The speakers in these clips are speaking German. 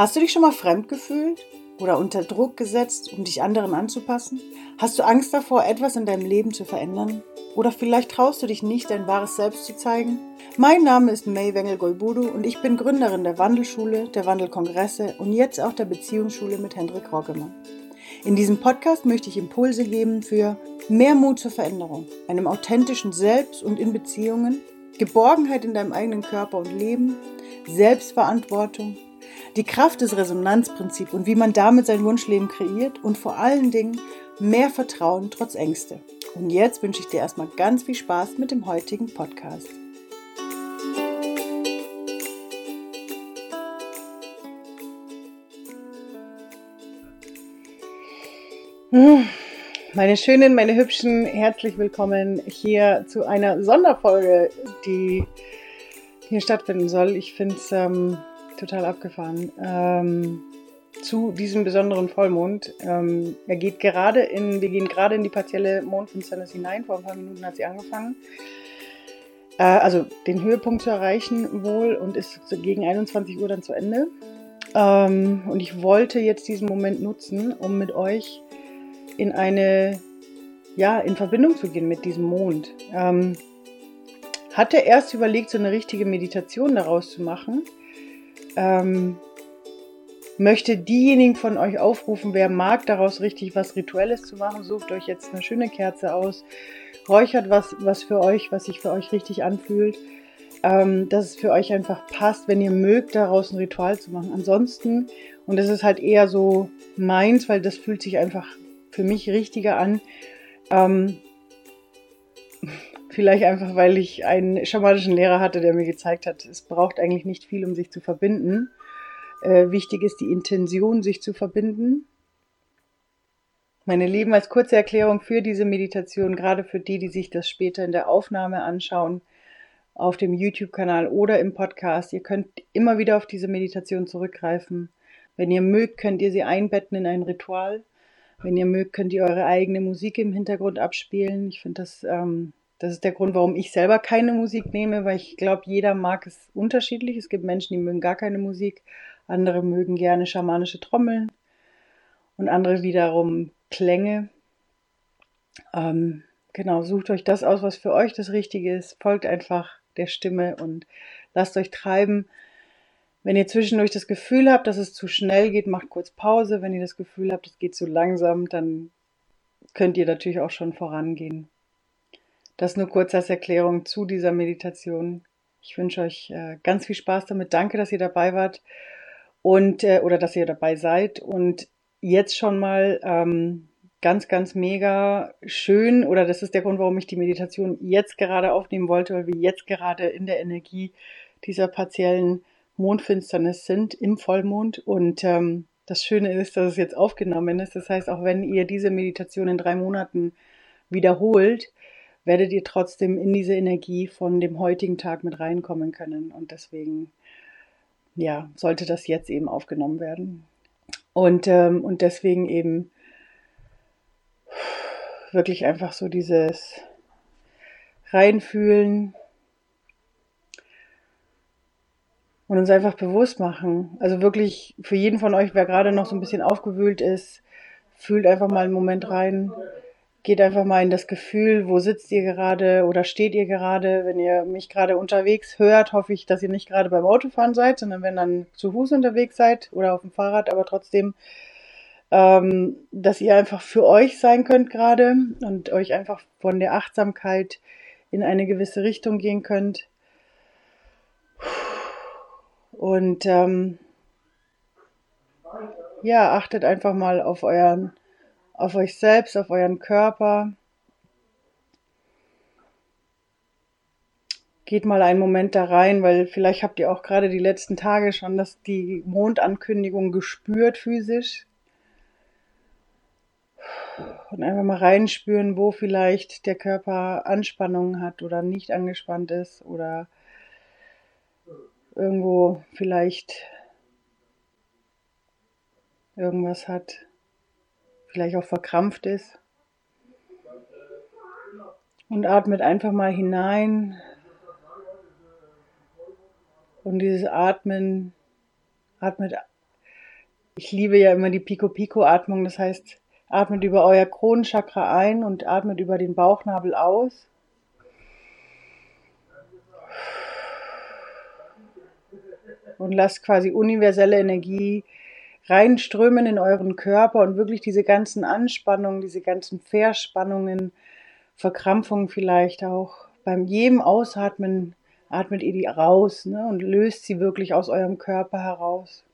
Hast du dich schon mal fremd gefühlt oder unter Druck gesetzt, um dich anderen anzupassen? Hast du Angst davor, etwas in deinem Leben zu verändern? Oder vielleicht traust du dich nicht, dein wahres Selbst zu zeigen? Mein Name ist May Wengel-Golbudu und ich bin Gründerin der Wandelschule, der Wandelkongresse und jetzt auch der Beziehungsschule mit Hendrik Roggemann. In diesem Podcast möchte ich Impulse geben für mehr Mut zur Veränderung, einem authentischen Selbst und in Beziehungen, Geborgenheit in deinem eigenen Körper und Leben, Selbstverantwortung, die Kraft des Resonanzprinzips und wie man damit sein Wunschleben kreiert und vor allen Dingen mehr Vertrauen trotz Ängste. Und jetzt wünsche ich dir erstmal ganz viel Spaß mit dem heutigen Podcast. Hm, meine Schönen, meine Hübschen, herzlich willkommen hier zu einer Sonderfolge, die hier stattfinden soll. Ich finde es ähm, total abgefahren. Ähm, zu diesem besonderen Vollmond. Ähm, er geht gerade in, wir gehen gerade in die partielle Mondfinsternis hinein. Vor ein paar Minuten hat sie angefangen. Äh, also den Höhepunkt zu erreichen wohl und ist gegen 21 Uhr dann zu Ende. Ähm, und ich wollte jetzt diesen Moment nutzen, um mit euch in eine, ja, in Verbindung zu gehen mit diesem Mond. Ähm, hatte erst überlegt, so eine richtige Meditation daraus zu machen. Ähm, möchte diejenigen von euch aufrufen, wer mag, daraus richtig was Rituelles zu machen, sucht euch jetzt eine schöne Kerze aus, räuchert was, was für euch, was sich für euch richtig anfühlt, ähm, dass es für euch einfach passt, wenn ihr mögt, daraus ein Ritual zu machen. Ansonsten, und das ist halt eher so meins, weil das fühlt sich einfach für mich richtiger an, ähm, Vielleicht einfach, weil ich einen schamanischen Lehrer hatte, der mir gezeigt hat, es braucht eigentlich nicht viel, um sich zu verbinden. Äh, wichtig ist die Intention, sich zu verbinden. Meine Lieben, als kurze Erklärung für diese Meditation, gerade für die, die sich das später in der Aufnahme anschauen, auf dem YouTube-Kanal oder im Podcast. Ihr könnt immer wieder auf diese Meditation zurückgreifen. Wenn ihr mögt, könnt ihr sie einbetten in ein Ritual. Wenn ihr mögt, könnt ihr eure eigene Musik im Hintergrund abspielen. Ich finde das, ähm, das ist der Grund, warum ich selber keine Musik nehme, weil ich glaube, jeder mag es unterschiedlich. Es gibt Menschen, die mögen gar keine Musik. Andere mögen gerne schamanische Trommeln und andere wiederum Klänge. Ähm, genau, sucht euch das aus, was für euch das Richtige ist. Folgt einfach der Stimme und lasst euch treiben. Wenn ihr zwischendurch das Gefühl habt, dass es zu schnell geht, macht kurz Pause. Wenn ihr das Gefühl habt, es geht zu langsam, dann könnt ihr natürlich auch schon vorangehen. Das nur kurz als Erklärung zu dieser Meditation. Ich wünsche euch äh, ganz viel Spaß damit. Danke, dass ihr dabei wart und äh, oder dass ihr dabei seid und jetzt schon mal ähm, ganz, ganz mega schön oder das ist der Grund, warum ich die Meditation jetzt gerade aufnehmen wollte, weil wir jetzt gerade in der Energie dieser partiellen Mondfinsternis sind im Vollmond und ähm, das Schöne ist, dass es jetzt aufgenommen ist. Das heißt, auch wenn ihr diese Meditation in drei Monaten wiederholt, werdet ihr trotzdem in diese Energie von dem heutigen Tag mit reinkommen können. Und deswegen ja, sollte das jetzt eben aufgenommen werden. Und, ähm, und deswegen eben wirklich einfach so dieses Reinfühlen und uns einfach bewusst machen. Also wirklich für jeden von euch, wer gerade noch so ein bisschen aufgewühlt ist, fühlt einfach mal einen Moment rein geht einfach mal in das Gefühl, wo sitzt ihr gerade oder steht ihr gerade. Wenn ihr mich gerade unterwegs hört, hoffe ich, dass ihr nicht gerade beim Autofahren seid, sondern wenn dann zu Fuß unterwegs seid oder auf dem Fahrrad, aber trotzdem, ähm, dass ihr einfach für euch sein könnt gerade und euch einfach von der Achtsamkeit in eine gewisse Richtung gehen könnt. Und ähm, ja, achtet einfach mal auf euren auf euch selbst, auf euren Körper. Geht mal einen Moment da rein, weil vielleicht habt ihr auch gerade die letzten Tage schon das, die Mondankündigung gespürt physisch. Und einfach mal reinspüren, wo vielleicht der Körper Anspannungen hat oder nicht angespannt ist oder irgendwo vielleicht irgendwas hat vielleicht auch verkrampft ist. Und atmet einfach mal hinein. Und dieses Atmen, atmet Ich liebe ja immer die Pico-Pico-Atmung, das heißt, atmet über euer Kronenchakra ein und atmet über den Bauchnabel aus. Und lasst quasi universelle Energie reinströmen in euren Körper und wirklich diese ganzen Anspannungen, diese ganzen Verspannungen, Verkrampfungen vielleicht auch beim jedem Ausatmen atmet ihr die raus ne, und löst sie wirklich aus eurem Körper heraus.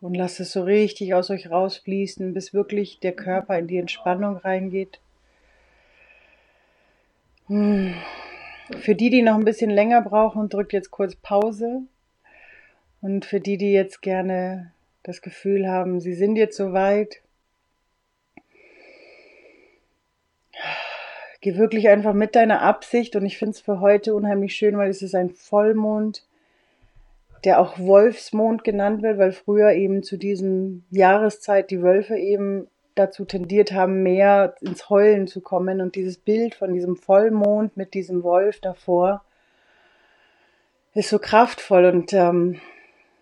Und lasst es so richtig aus euch rausfließen, bis wirklich der Körper in die Entspannung reingeht. Hm. Für die, die noch ein bisschen länger brauchen, drückt jetzt kurz Pause. Und für die, die jetzt gerne das Gefühl haben, sie sind jetzt soweit, geh wirklich einfach mit deiner Absicht. Und ich finde es für heute unheimlich schön, weil es ist ein Vollmond der auch Wolfsmond genannt wird, weil früher eben zu diesem Jahreszeit die Wölfe eben dazu tendiert haben, mehr ins Heulen zu kommen. Und dieses Bild von diesem Vollmond mit diesem Wolf davor ist so kraftvoll. Und ähm,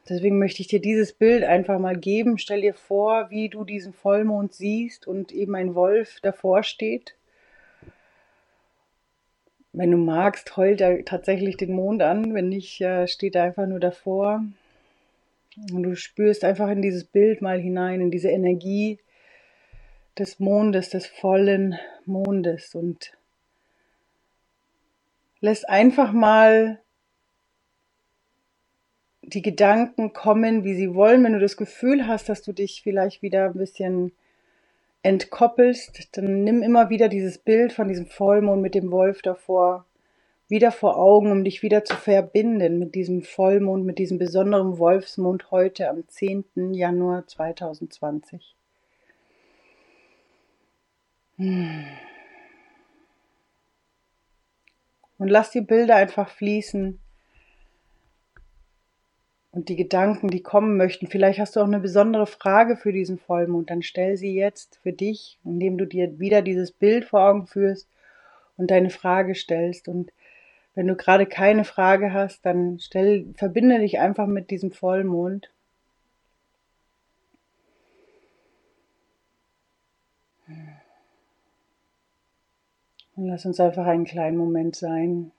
deswegen möchte ich dir dieses Bild einfach mal geben. Stell dir vor, wie du diesen Vollmond siehst und eben ein Wolf davor steht wenn du magst, heult er tatsächlich den Mond an. Wenn nicht, steht er einfach nur davor. Und du spürst einfach in dieses Bild mal hinein, in diese Energie des Mondes, des vollen Mondes und lässt einfach mal die Gedanken kommen, wie sie wollen. Wenn du das Gefühl hast, dass du dich vielleicht wieder ein bisschen entkoppelst, dann nimm immer wieder dieses Bild von diesem Vollmond mit dem Wolf davor wieder vor Augen, um dich wieder zu verbinden mit diesem Vollmond, mit diesem besonderen Wolfsmond heute am 10. Januar 2020. Und lass die Bilder einfach fließen und die Gedanken, die kommen möchten. Vielleicht hast du auch eine besondere Frage für diesen Vollmond. Dann stell sie jetzt für dich, indem du dir wieder dieses Bild vor Augen führst und deine Frage stellst. Und wenn du gerade keine Frage hast, dann stell, verbinde dich einfach mit diesem Vollmond. Und lass uns einfach einen kleinen Moment sein.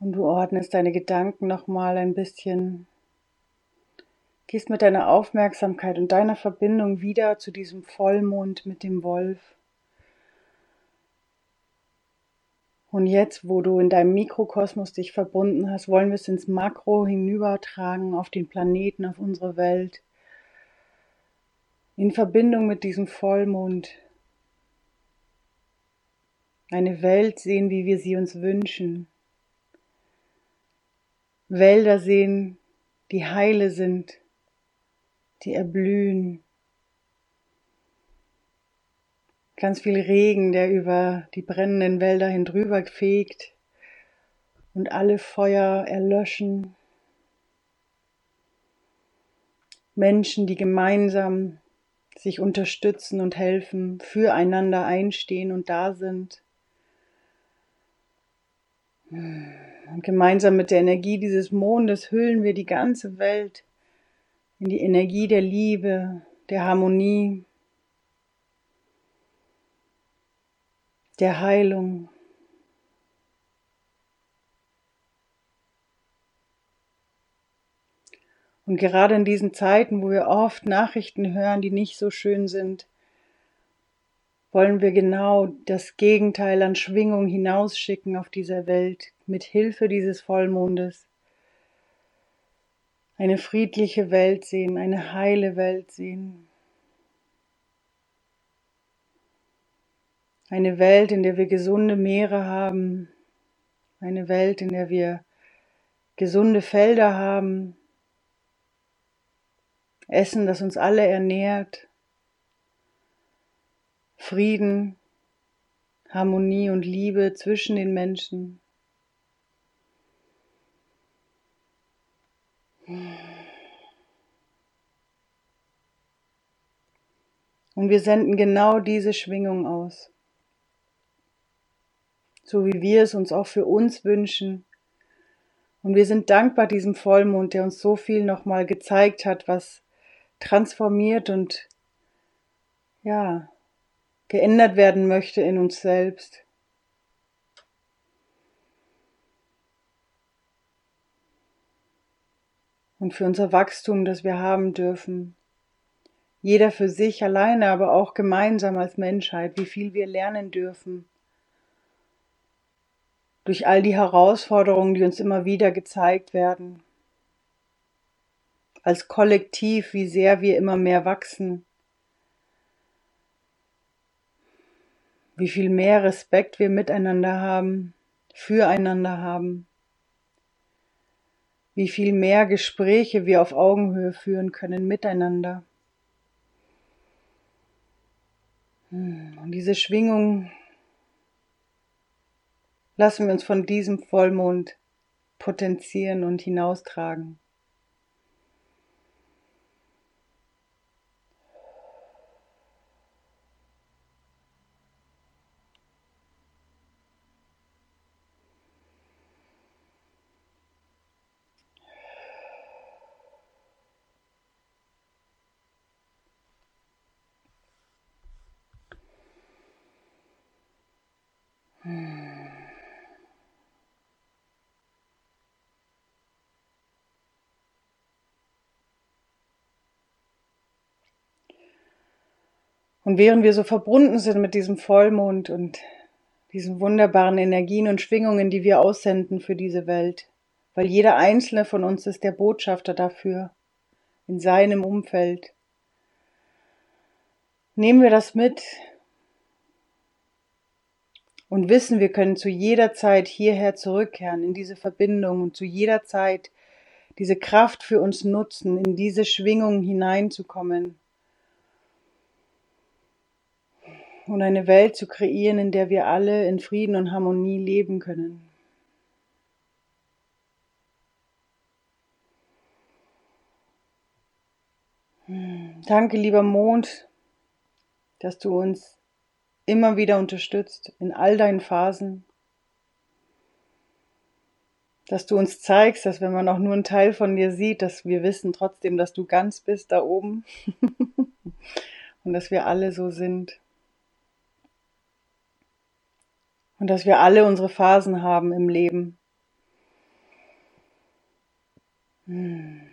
Und du ordnest deine Gedanken nochmal ein bisschen. Gehst mit deiner Aufmerksamkeit und deiner Verbindung wieder zu diesem Vollmond mit dem Wolf. Und jetzt, wo du in deinem Mikrokosmos dich verbunden hast, wollen wir es ins Makro hinübertragen, auf den Planeten, auf unsere Welt. In Verbindung mit diesem Vollmond. Eine Welt sehen, wie wir sie uns wünschen. Wälder sehen, die heile sind, die erblühen. Ganz viel Regen, der über die brennenden Wälder hindrüber fegt und alle Feuer erlöschen. Menschen, die gemeinsam sich unterstützen und helfen, füreinander einstehen und da sind. Und gemeinsam mit der Energie dieses Mondes hüllen wir die ganze Welt in die Energie der Liebe, der Harmonie, der Heilung. Und gerade in diesen Zeiten, wo wir oft Nachrichten hören, die nicht so schön sind, wollen wir genau das Gegenteil an Schwingung hinausschicken auf dieser Welt mit Hilfe dieses Vollmondes. Eine friedliche Welt sehen, eine heile Welt sehen. Eine Welt, in der wir gesunde Meere haben, eine Welt, in der wir gesunde Felder haben, Essen, das uns alle ernährt, Frieden, Harmonie und Liebe zwischen den Menschen. Und wir senden genau diese Schwingung aus. So wie wir es uns auch für uns wünschen. Und wir sind dankbar diesem Vollmond, der uns so viel nochmal gezeigt hat, was transformiert und ja, geändert werden möchte in uns selbst. Und für unser Wachstum, das wir haben dürfen. Jeder für sich alleine, aber auch gemeinsam als Menschheit, wie viel wir lernen dürfen. Durch all die Herausforderungen, die uns immer wieder gezeigt werden. Als Kollektiv, wie sehr wir immer mehr wachsen wie viel mehr Respekt wir miteinander haben, füreinander haben, wie viel mehr Gespräche wir auf Augenhöhe führen können miteinander. Hm, und diese Schwingung lassen wir uns von diesem Vollmond potenzieren und hinaustragen. Und während wir so verbunden sind mit diesem Vollmond und diesen wunderbaren Energien und Schwingungen, die wir aussenden für diese Welt, weil jeder einzelne von uns ist der Botschafter dafür, in seinem Umfeld. Nehmen wir das mit und wissen, wir können zu jeder Zeit hierher zurückkehren, in diese Verbindung und zu jeder Zeit diese Kraft für uns nutzen, in diese Schwingung hineinzukommen und eine Welt zu kreieren, in der wir alle in Frieden und Harmonie leben können. Danke, lieber Mond, dass du uns immer wieder unterstützt in all deinen Phasen, dass du uns zeigst, dass wenn man auch nur einen Teil von dir sieht, dass wir wissen trotzdem, dass du ganz bist da oben und dass wir alle so sind. Und dass wir alle unsere Phasen haben im Leben. Und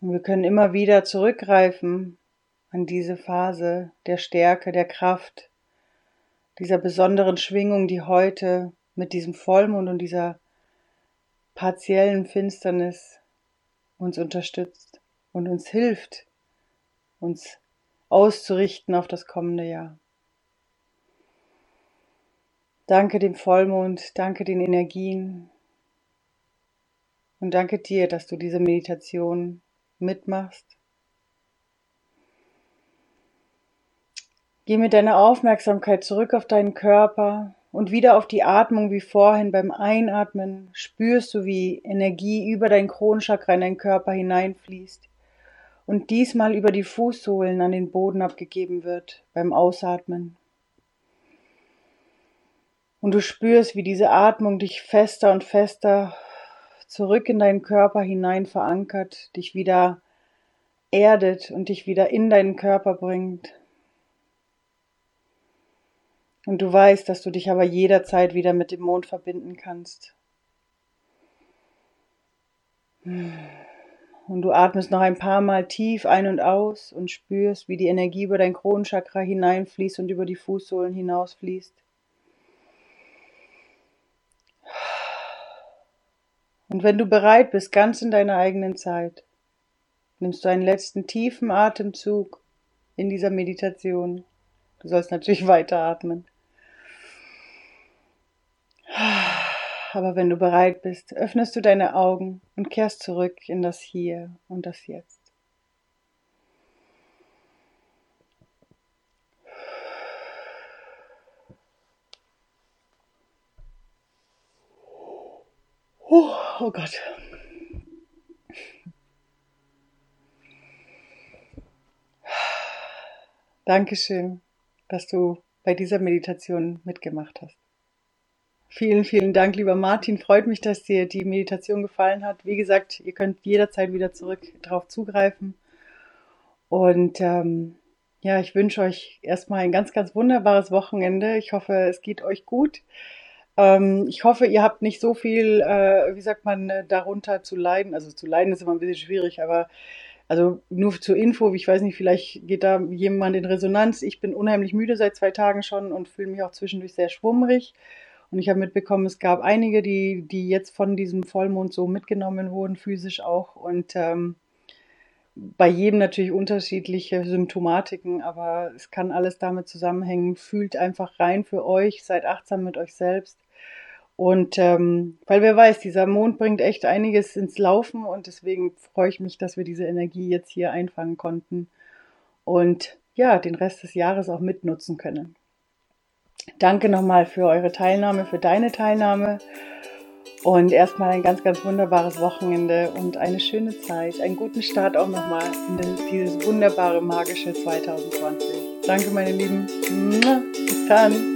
wir können immer wieder zurückgreifen an diese Phase der Stärke, der Kraft, dieser besonderen Schwingung, die heute mit diesem Vollmond und dieser partiellen Finsternis uns unterstützt und uns hilft, uns auszurichten auf das kommende Jahr. Danke dem Vollmond, danke den Energien und danke dir, dass du diese Meditation mitmachst. Geh mit deiner Aufmerksamkeit zurück auf deinen Körper und wieder auf die Atmung wie vorhin. Beim Einatmen spürst du, wie Energie über dein Kronchakra in deinen Körper hineinfließt und diesmal über die Fußsohlen an den Boden abgegeben wird beim Ausatmen. Und du spürst, wie diese Atmung dich fester und fester zurück in deinen Körper hinein verankert, dich wieder erdet und dich wieder in deinen Körper bringt. Und du weißt, dass du dich aber jederzeit wieder mit dem Mond verbinden kannst. Und du atmest noch ein paar Mal tief ein und aus und spürst, wie die Energie über dein Kronenchakra hineinfließt und über die Fußsohlen hinausfließt. Und wenn du bereit bist, ganz in deiner eigenen Zeit, nimmst du einen letzten tiefen Atemzug in dieser Meditation. Du sollst natürlich weiteratmen. Aber wenn du bereit bist, öffnest du deine Augen und kehrst zurück in das Hier und das Jetzt. Oh, oh Gott. Dankeschön, dass du bei dieser Meditation mitgemacht hast. Vielen, vielen Dank, lieber Martin. Freut mich, dass dir die Meditation gefallen hat. Wie gesagt, ihr könnt jederzeit wieder zurück drauf zugreifen. Und ähm, ja, ich wünsche euch erstmal ein ganz, ganz wunderbares Wochenende. Ich hoffe, es geht euch gut. Ähm, ich hoffe, ihr habt nicht so viel, äh, wie sagt man, äh, darunter zu leiden. Also zu leiden ist immer ein bisschen schwierig, aber also nur zur Info, ich weiß nicht, vielleicht geht da jemand in Resonanz. Ich bin unheimlich müde seit zwei Tagen schon und fühle mich auch zwischendurch sehr schwummrig. Und ich habe mitbekommen, es gab einige, die, die jetzt von diesem Vollmond so mitgenommen wurden, physisch auch. Und ähm, bei jedem natürlich unterschiedliche Symptomatiken, aber es kann alles damit zusammenhängen. Fühlt einfach rein für euch, seid achtsam mit euch selbst und ähm, weil wer weiß, dieser Mond bringt echt einiges ins Laufen und deswegen freue ich mich, dass wir diese Energie jetzt hier einfangen konnten und ja, den Rest des Jahres auch mitnutzen können. Danke nochmal für eure Teilnahme, für deine Teilnahme und erstmal ein ganz, ganz wunderbares Wochenende und eine schöne Zeit, einen guten Start auch nochmal in dieses wunderbare, magische 2020. Danke, meine Lieben. Bis dann.